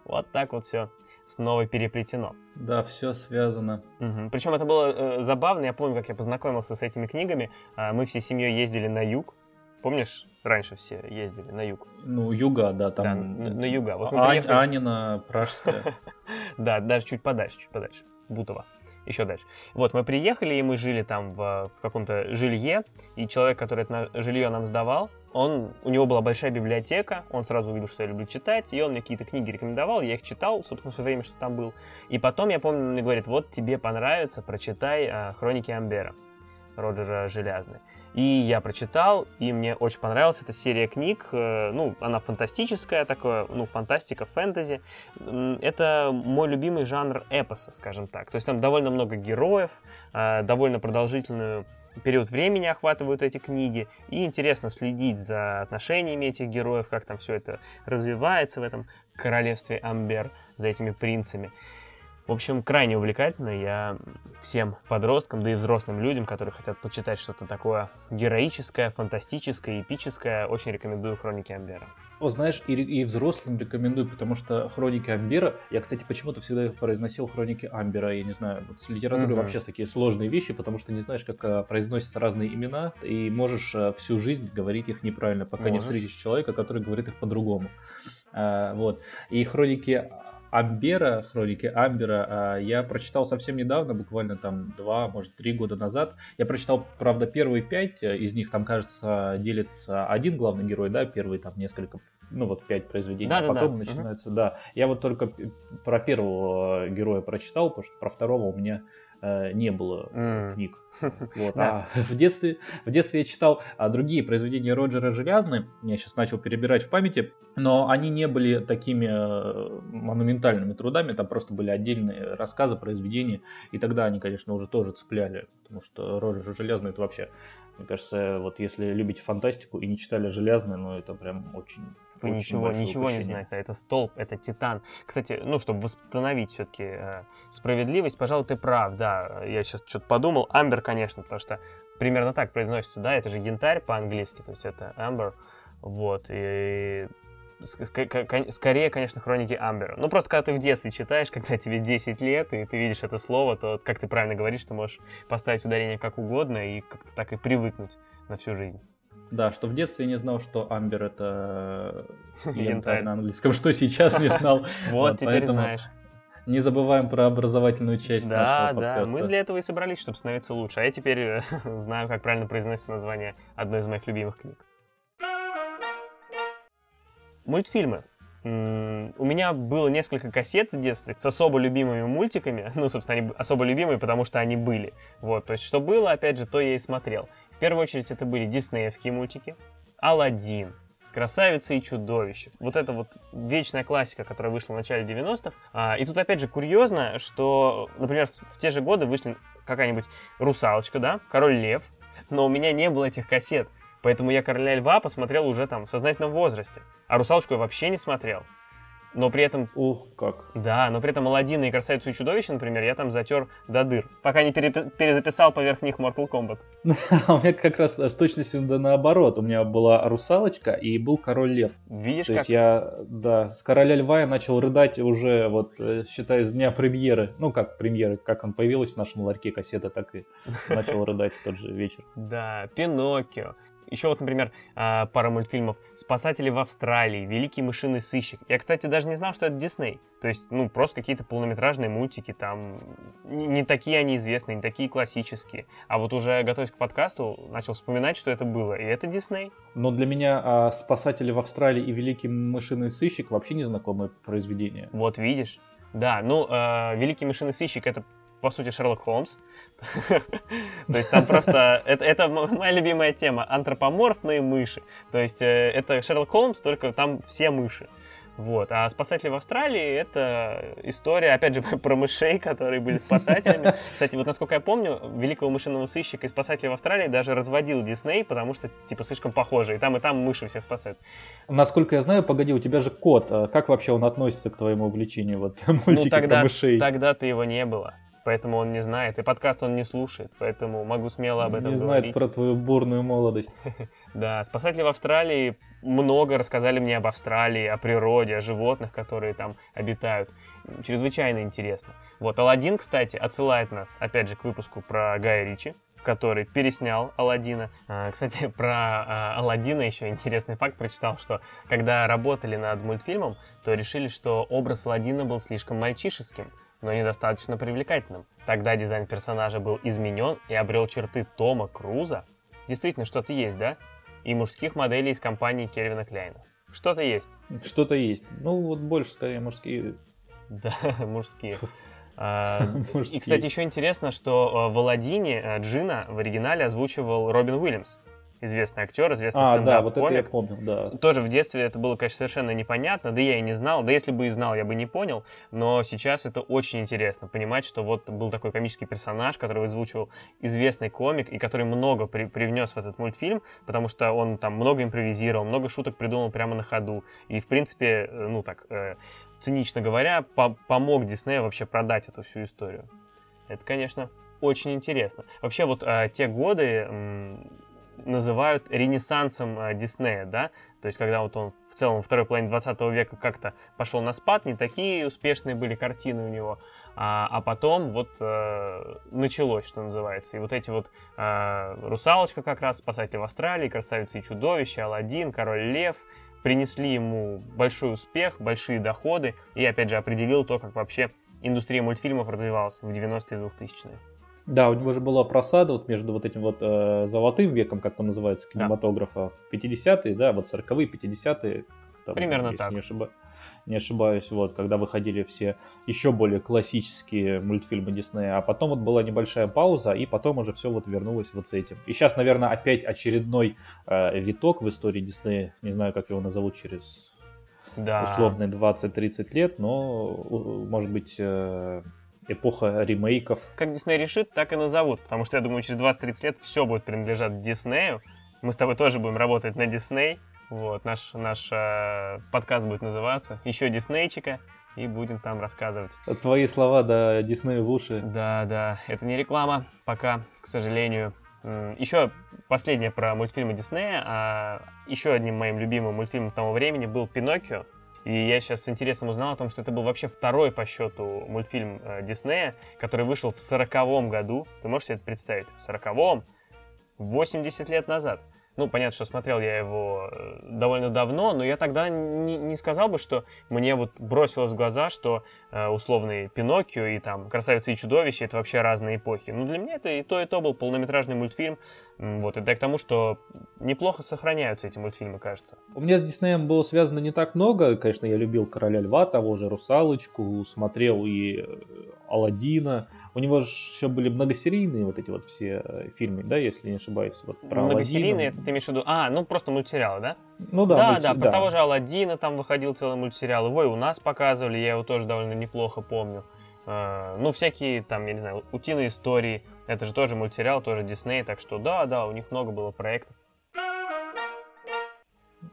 S2: Вот так вот все снова переплетено.
S1: Да, все связано.
S2: Угу. Причем это было э, забавно. Я помню, как я познакомился с этими книгами. Э, мы всей семьей ездили на юг. Помнишь, раньше все ездили на юг?
S1: Ну, юга, да, там. Да,
S2: на, на юга.
S1: Вот а- приехали... Анина, Пражская.
S2: Да, даже чуть подальше, чуть подальше. Бутово еще дальше. Вот, мы приехали, и мы жили там в, в каком-то жилье, и человек, который это жилье нам сдавал, он, у него была большая библиотека, он сразу увидел, что я люблю читать, и он мне какие-то книги рекомендовал, я их читал, собственно, все время, что там был. И потом, я помню, он мне говорит, вот тебе понравится, прочитай а, «Хроники Амбера» Роджера Железный. И я прочитал, и мне очень понравилась эта серия книг. Э, ну, она фантастическая, такое, ну, фантастика, фэнтези. Это мой любимый жанр эпоса, скажем так. То есть там довольно много героев, э, довольно продолжительную период времени охватывают эти книги, и интересно следить за отношениями этих героев, как там все это развивается в этом королевстве Амбер, за этими принцами. В общем, крайне увлекательно. Я всем подросткам, да и взрослым людям, которые хотят почитать что-то такое героическое, фантастическое, эпическое, очень рекомендую «Хроники Амбера».
S1: О, знаешь, и, и взрослым рекомендую, потому что «Хроники Амбера», я, кстати, почему-то всегда произносил «Хроники Амбера», я не знаю, вот с литературой угу. вообще такие сложные вещи, потому что не знаешь, как а, произносятся разные имена, и можешь а, всю жизнь говорить их неправильно, пока можешь. не встретишь человека, который говорит их по-другому. А, вот. И «Хроники Амбера, хроники Амбера, а, я прочитал совсем недавно, буквально там два, может, три года назад. Я прочитал, правда, первые пять, э, из них там, кажется, делится один главный герой, да, первые там несколько ну вот пять произведений, да, а потом да. начинается, угу. да. Я вот только про первого героя прочитал, потому что про второго у меня Э, не было mm. книг. Вот. А в детстве, в детстве я читал а, другие произведения Роджера Желязны, я сейчас начал перебирать в памяти, но они не были такими э, монументальными трудами, там просто были отдельные рассказы, произведения, и тогда они, конечно, уже тоже цепляли, потому что Роджер Железный это вообще мне кажется, вот если любите фантастику и не читали «Железное», ну это прям очень
S2: Вы очень ничего, ничего не знаете. Это столб, это титан. Кстати, ну, чтобы восстановить все-таки э, справедливость, пожалуй, ты прав, да. Я сейчас что-то подумал. Амбер, конечно, потому что примерно так произносится, да, это же янтарь по-английски, то есть это Амбер. Вот, и скорее, конечно, хроники Амбера. Ну, просто когда ты в детстве читаешь, когда тебе 10 лет, и ты видишь это слово, то, как ты правильно говоришь, ты можешь поставить ударение как угодно и как-то так и привыкнуть на всю жизнь.
S1: Да, что в детстве не знал, что Амбер это янтарь на английском, что сейчас не знал.
S2: Вот, теперь знаешь.
S1: Не забываем про образовательную часть да, нашего подкаста.
S2: Да, мы для этого и собрались, чтобы становиться лучше. А я теперь знаю, как правильно произносится название одной из моих любимых книг. Мультфильмы. У меня было несколько кассет в детстве с особо любимыми мультиками. Ну, собственно, они особо любимые, потому что они были. Вот, то есть, что было, опять же, то я и смотрел. В первую очередь, это были диснеевские мультики. Алладин, Красавица и чудовище. Вот это вот вечная классика, которая вышла в начале 90-х. А, и тут опять же курьезно, что, например, в, в те же годы вышли какая-нибудь «Русалочка», да, «Король лев», но у меня не было этих кассет. Поэтому я «Короля льва» посмотрел уже там в сознательном возрасте. А «Русалочку» я вообще не смотрел но при этом...
S1: Ух, как.
S2: Да, но при этом Аладдина и Красавицу и Чудовище, например, я там затер до дыр, пока не пере... перезаписал поверх них Mortal Kombat.
S1: у меня как раз с точностью да наоборот. У меня была Русалочка и был Король Лев.
S2: Видишь,
S1: То
S2: как?
S1: есть я, да, с Короля Льва я начал рыдать уже, вот, э, считай, с дня премьеры. Ну, как премьеры, как он появилась в нашем ларьке кассета, так и начал рыдать в тот же вечер.
S2: Да, Пиноккио. Еще вот, например, а, пара мультфильмов «Спасатели в Австралии», «Великий мышиный сыщик». Я, кстати, даже не знал, что это Дисней. То есть, ну, просто какие-то полнометражные мультики, там, не такие они известные, не такие классические. А вот уже, готовясь к подкасту, начал вспоминать, что это было, и это Дисней.
S1: Но для меня а, «Спасатели в Австралии» и «Великий мышиный сыщик» вообще незнакомые произведения.
S2: Вот видишь. Да, ну, э, «Великий мышиный сыщик» — это по сути, Шерлок Холмс. То есть там просто... Это, моя любимая тема. Антропоморфные мыши. То есть э, это Шерлок Холмс, только там все мыши. Вот. А спасатели в Австралии — это история, опять же, про мышей, которые были спасателями. Кстати, вот насколько я помню, великого мышиного сыщика и спасателя в Австралии даже разводил Дисней, потому что, типа, слишком похожи. И там, и там мыши всех спасают.
S1: Насколько я знаю, погоди, у тебя же кот. А как вообще он относится к твоему увлечению вот
S2: мультики ну, тогда, про мышей? тогда-то его не было поэтому он не знает. И подкаст он не слушает, поэтому могу смело об этом
S1: не
S2: говорить.
S1: Не знает про твою бурную молодость.
S2: Да, спасатели в Австралии много рассказали мне об Австралии, о природе, о животных, которые там обитают. Чрезвычайно интересно. Вот, Алладин, кстати, отсылает нас, опять же, к выпуску про Гая Ричи, который переснял Алладина. А, кстати, про а, Алладина еще интересный факт прочитал, что когда работали над мультфильмом, то решили, что образ Алладина был слишком мальчишеским но недостаточно привлекательным. Тогда дизайн персонажа был изменен и обрел черты Тома Круза. Действительно, что-то есть, да? И мужских моделей из компании Кельвина Кляйна. Что-то есть.
S1: Что-то есть. Ну, вот больше, скорее, мужские.
S2: Да, мужские. А, и, кстати, еще интересно, что в Аладдине э, Джина в оригинале озвучивал Робин Уильямс известный актер, известный а, стендап
S1: да, вот это я помню, да.
S2: Тоже в детстве это было, конечно, совершенно непонятно, да я и не знал, да если бы и знал, я бы не понял, но сейчас это очень интересно, понимать, что вот был такой комический персонаж, который озвучивал известный комик, и который много при привнес в этот мультфильм, потому что он там много импровизировал, много шуток придумал прямо на ходу, и, в принципе, э, ну так, э, цинично говоря, по помог Диснею вообще продать эту всю историю. Это, конечно, очень интересно. Вообще, вот э, те годы, называют ренессансом э, Диснея, да, то есть когда вот он в целом второй половине 20 века как-то пошел на спад, не такие успешные были картины у него, а, а потом вот э, началось, что называется, и вот эти вот э, «Русалочка» как раз, «Спасатель в Австралии», «Красавица и чудовище», «Аладдин», «Король лев», принесли ему большой успех, большие доходы, и опять же определил то, как вообще индустрия мультфильмов развивалась в 90-е и 2000-е.
S1: Да, у него же была просада вот между вот этим вот э, золотым веком, как он называется, кинематографа, да. 50-е, да, вот 40-е, 50-е.
S2: Там, Примерно так.
S1: Не, ошиба... не ошибаюсь, вот, когда выходили все еще более классические мультфильмы Диснея, а потом вот была небольшая пауза, и потом уже все вот вернулось вот с этим. И сейчас, наверное, опять очередной э, виток в истории Диснея, не знаю, как его назовут через да. условные 20-30 лет, но, может быть... Э, эпоха ремейков.
S2: Как Дисней решит, так и назовут, потому что я думаю, через 20-30 лет все будет принадлежать Диснею. Мы с тобой тоже будем работать на Дисней. Вот, наш, наш э, подкаст будет называться «Еще Диснейчика», и будем там рассказывать.
S1: Твои слова, да, Диснею в уши.
S2: Да, да, это не реклама пока, к сожалению. Еще последнее про мультфильмы Диснея. А еще одним моим любимым мультфильмом того времени был «Пиноккио». И я сейчас с интересом узнал о том, что это был вообще второй по счету мультфильм э, Диснея, который вышел в сороковом году. Ты можешь себе это представить? В сороковом? 80 лет назад. Ну, понятно, что смотрел я его э, довольно давно, но я тогда не, не сказал бы, что мне вот бросилось в глаза, что э, условный Пиноккио и там Красавица и чудовище это вообще разные эпохи. Но для меня это и то, и то был полнометражный мультфильм. Вот, это к тому, что неплохо сохраняются эти мультфильмы, кажется.
S1: У меня с Диснеем было связано не так много. Конечно, я любил Короля Льва, того же Русалочку, смотрел и Алладина. У него же еще были многосерийные вот эти вот все э, фильмы, да, если не ошибаюсь. Вот
S2: про многосерийные, это ты имеешь в виду? А, ну просто мультсериалы, да?
S1: Ну да.
S2: Да, мульти... да, про да. того же Алладина там выходил целый мультсериал. Его и у нас показывали, я его тоже довольно неплохо помню. Uh, ну, всякие там, я не знаю, утиные истории. Это же тоже мультсериал, тоже Дисней. Так что да, да, у них много было проектов.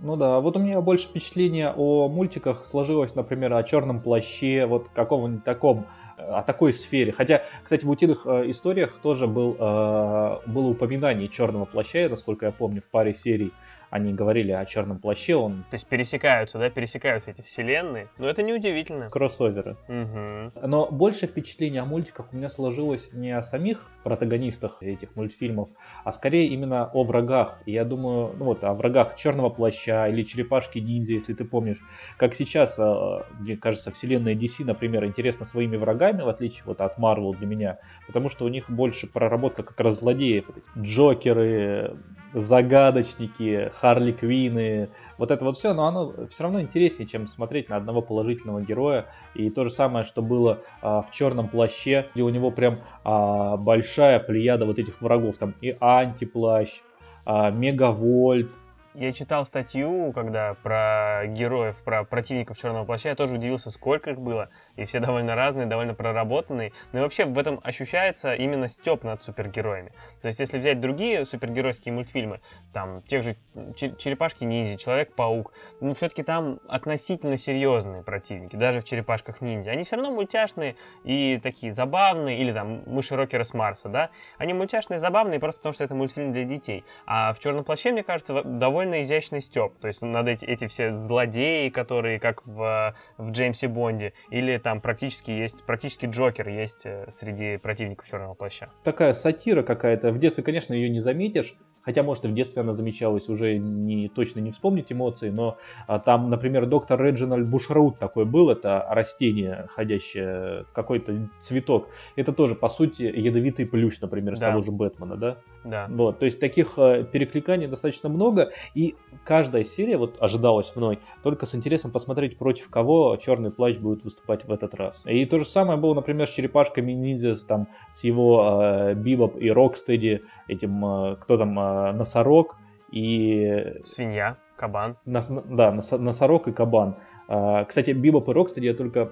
S1: Ну да, вот у меня больше впечатления о мультиках сложилось, например, о черном плаще, вот каком-нибудь таком о такой сфере. Хотя, кстати, в утиных э, историях тоже был, э, было упоминание черного плаща, насколько я помню, в паре серий. Они говорили о черном плаще, он...
S2: То есть пересекаются, да, пересекаются эти вселенные. Но это неудивительно.
S1: Кроссоверы.
S2: Угу.
S1: Но больше впечатление о мультиках у меня сложилось не о самих протагонистах этих мультфильмов, а скорее именно о врагах. И я думаю, ну вот, о врагах черного плаща или черепашки ниндзя, если ты помнишь. Как сейчас, а, мне кажется, вселенная DC, например, интересна своими врагами, в отличие вот от Marvel для меня, потому что у них больше проработка как раз злодеев. Вот эти Джокеры, загадочники, Харли Квины, вот это вот все, но оно все равно интереснее, чем смотреть на одного положительного героя. И то же самое, что было а, в черном плаще, где у него прям а, большая плеяда вот этих врагов, там и антиплащ, а, Мегавольт,
S2: я читал статью, когда про героев, про противников Черного Плаща, я тоже удивился, сколько их было. И все довольно разные, довольно проработанные. Ну и вообще в этом ощущается именно степ над супергероями. То есть если взять другие супергеройские мультфильмы, там, тех же Черепашки-ниндзя, Человек-паук, ну все-таки там относительно серьезные противники, даже в Черепашках-ниндзя. Они все равно мультяшные и такие забавные, или там Мыши-рокеры с Марса, да? Они мультяшные, забавные просто потому, что это мультфильм для детей. А в Черном Плаще, мне кажется, довольно довольно изящный степ. То есть надо эти, эти все злодеи, которые как в, в Джеймсе Бонде, или там практически есть, практически Джокер есть э, среди противников Черного Плаща.
S1: Такая сатира какая-то. В детстве, конечно, ее не заметишь, Хотя, может, и в детстве она замечалась, уже не, точно не вспомнить эмоции, но а, там, например, доктор Реджинальд Бушраут такой был, это растение, ходящее, какой-то цветок. Это тоже, по сути, ядовитый плющ, например, да. с того же Бэтмена, да?
S2: Да.
S1: Вот, то есть таких э, перекликаний достаточно много, и каждая серия, вот ожидалась мной, только с интересом посмотреть, против кого Черный Плащ будет выступать в этот раз. И то же самое было, например, с черепашками ниндзя, там, с его э, Бибоп и Рокстеди, этим, э, кто там, э, носорог и...
S2: Свинья, кабан.
S1: Нос, да, носорог и кабан. А, кстати, Бибоп и Рокстеди я только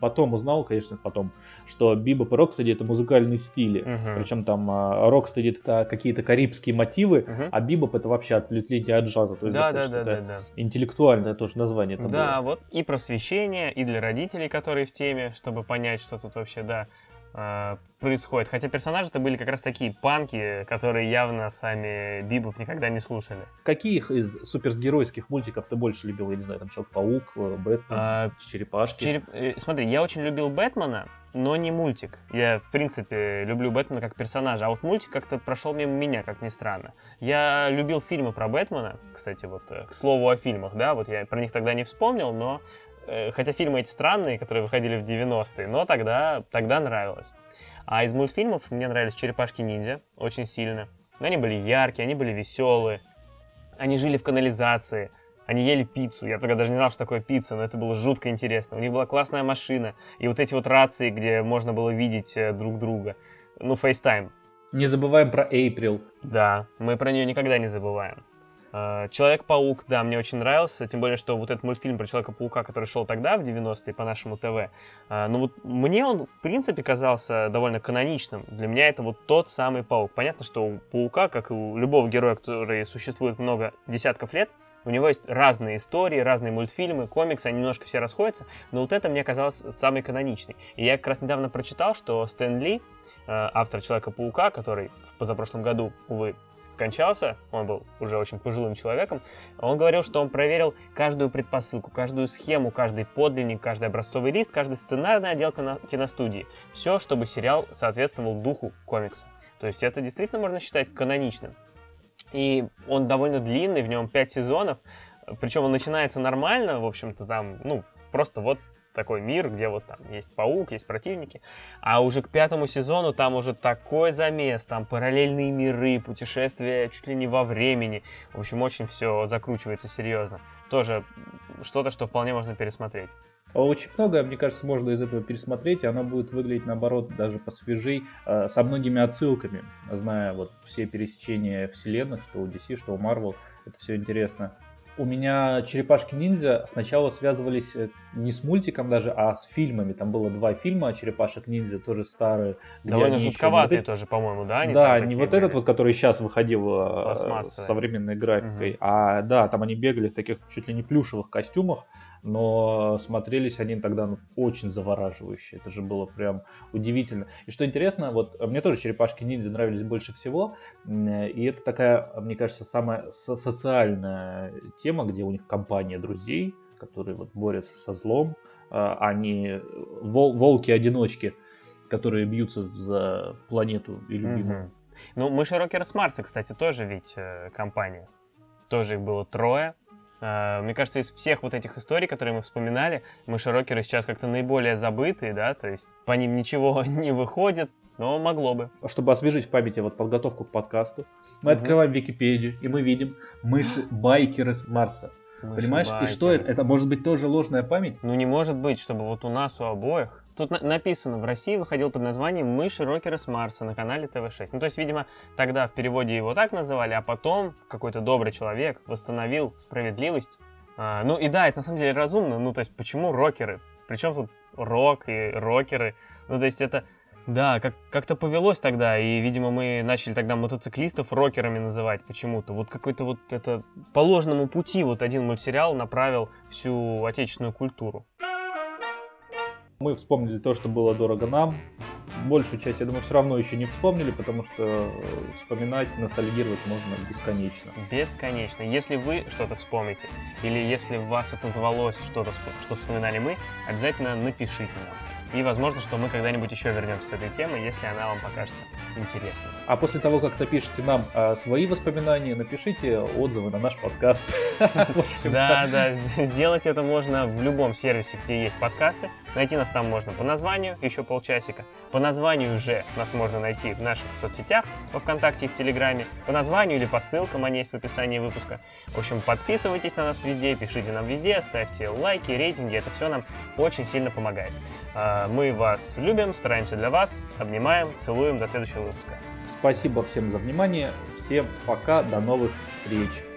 S1: потом узнал, конечно, потом, что Бибоп и Рокстеди это музыкальные стили. Uh-huh. Причем там а, Рокстеди это какие-то карибские мотивы, uh-huh. а Бибоп это вообще ответвление от джаза. То есть
S2: да, да, да, да,
S1: да. интеллектуальное тоже название. Это
S2: да,
S1: было.
S2: вот и просвещение, и для родителей, которые в теме, чтобы понять, что тут вообще, да, Э, происходит. Хотя персонажи это были как раз такие панки, которые явно сами Бибоп никогда не слушали.
S1: Каких из супергеройских мультиков ты больше любил? Я не знаю, там Человек-паук, э, Бэтмен, а, Черепашки. Череп...
S2: Э, смотри, я очень любил Бэтмена, но не мультик. Я, в принципе, люблю Бэтмена как персонажа, а вот мультик как-то прошел мимо меня, как ни странно. Я любил фильмы про Бэтмена, кстати, вот, к слову о фильмах, да, вот я про них тогда не вспомнил, но Э, хотя фильмы эти странные, которые выходили в 90-е, но тогда, тогда нравилось. А из мультфильмов мне нравились «Черепашки-ниндзя» очень сильно. Они были яркие, они были веселые, они жили в канализации, они ели пиццу. Я тогда даже не знал, что такое пицца, но это было жутко интересно. У них была классная машина, и вот эти вот рации, где можно было видеть э, друг друга. Ну, FaceTime.
S1: Не забываем про Эйприл.
S2: Да, мы про нее никогда не забываем. А, Человек-паук, да, мне очень нравился, тем более, что вот этот мультфильм про Человека-паука, который шел тогда, в 90-е, по нашему ТВ, а, ну вот мне он, в принципе, казался довольно каноничным. Для меня это вот тот самый паук. Понятно, что у паука, как и у любого героя, который существует много десятков лет, у него есть разные истории, разные мультфильмы, комиксы, они немножко все расходятся, но вот это мне казалось самый каноничный. И я как раз недавно прочитал, что Стэн Ли, а, автор Человека-паука, который в позапрошлом году, увы, скончался, он был уже очень пожилым человеком, он говорил, что он проверил каждую предпосылку, каждую схему, каждый подлинник, каждый образцовый лист, каждый сценарный отдел киностудии. Все, чтобы сериал соответствовал духу комикса. То есть это действительно можно считать каноничным. И он довольно длинный, в нем 5 сезонов, причем он начинается нормально, в общем-то, там, ну, просто вот такой мир, где вот там есть паук, есть противники. А уже к пятому сезону там уже такой замес, там параллельные миры, путешествия чуть ли не во времени. В общем, очень все закручивается серьезно. Тоже что-то, что вполне можно пересмотреть.
S1: Очень многое, мне кажется, можно из этого пересмотреть, и оно будет выглядеть, наоборот, даже посвежей, э, со многими отсылками, зная вот все пересечения вселенных, что у DC, что у Marvel, это все интересно у меня черепашки-ниндзя сначала связывались э, не с мультиком даже, а с фильмами. Там было два фильма черепашек-ниндзя, тоже старые.
S2: Довольно жутковатые вот тоже, по-моему, да?
S1: Они да, не вот этот вот, который сейчас выходил э, с современной графикой, угу. а да, там они бегали в таких чуть ли не плюшевых костюмах. Но смотрелись они тогда ну, очень завораживающе. Это же было прям удивительно. И что интересно, вот мне тоже черепашки ниндзя нравились больше всего, и это такая, мне кажется, самая социальная тема, где у них компания друзей, которые вот борются со злом, а не вол волки-одиночки, которые бьются за планету и любимую. Угу.
S2: Ну, мы Рокерс Марса, кстати, тоже ведь э, компания. Тоже их было трое. Э, мне кажется, из всех вот этих историй, которые мы вспоминали, мы Рокеры сейчас как-то наиболее забытые, да, то есть по ним ничего не выходит, но могло бы.
S1: Чтобы освежить в памяти вот подготовку к подкасту, мы угу. открываем Википедию, и мы видим мыши-байкеры с Марса. Мыши Понимаешь? И что это? Это может быть тоже ложная память?
S2: Ну не может быть, чтобы вот у нас у обоих Тут на- написано, в России выходил под названием «Мыши Рокеры с Марса» на канале ТВ6. Ну, то есть, видимо, тогда в переводе его так называли, а потом какой-то добрый человек восстановил справедливость. А, ну и да, это на самом деле разумно. Ну, то есть, почему рокеры? Причем тут рок и рокеры? Ну, то есть, это... Да, как- как-то повелось тогда, и, видимо, мы начали тогда мотоциклистов рокерами называть почему-то. Вот какой-то вот это по ложному пути вот один мультсериал направил всю отечественную культуру.
S1: Мы вспомнили то, что было дорого нам. Большую часть, я думаю, все равно еще не вспомнили, потому что э, вспоминать, ностальгировать можно бесконечно.
S2: Бесконечно. Если вы что-то вспомните, или если в вас отозвалось что-то, что вспоминали мы, обязательно напишите нам. И возможно, что мы когда-нибудь еще вернемся с этой темой, если она вам покажется интересной.
S1: А после того, как напишите нам а, свои воспоминания, напишите отзывы на наш подкаст.
S2: Да, да, сделать это можно в любом сервисе, где есть подкасты. Найти нас там можно по названию, еще полчасика. По названию же нас можно найти в наших соцсетях, во Вконтакте и в Телеграме. По названию или по ссылкам, они есть в описании выпуска. В общем, подписывайтесь на нас везде, пишите нам везде, ставьте лайки, рейтинги. Это все нам очень сильно помогает. Мы вас любим, стараемся для вас, обнимаем, целуем. До следующего выпуска.
S1: Спасибо всем за внимание. Всем пока, до новых встреч.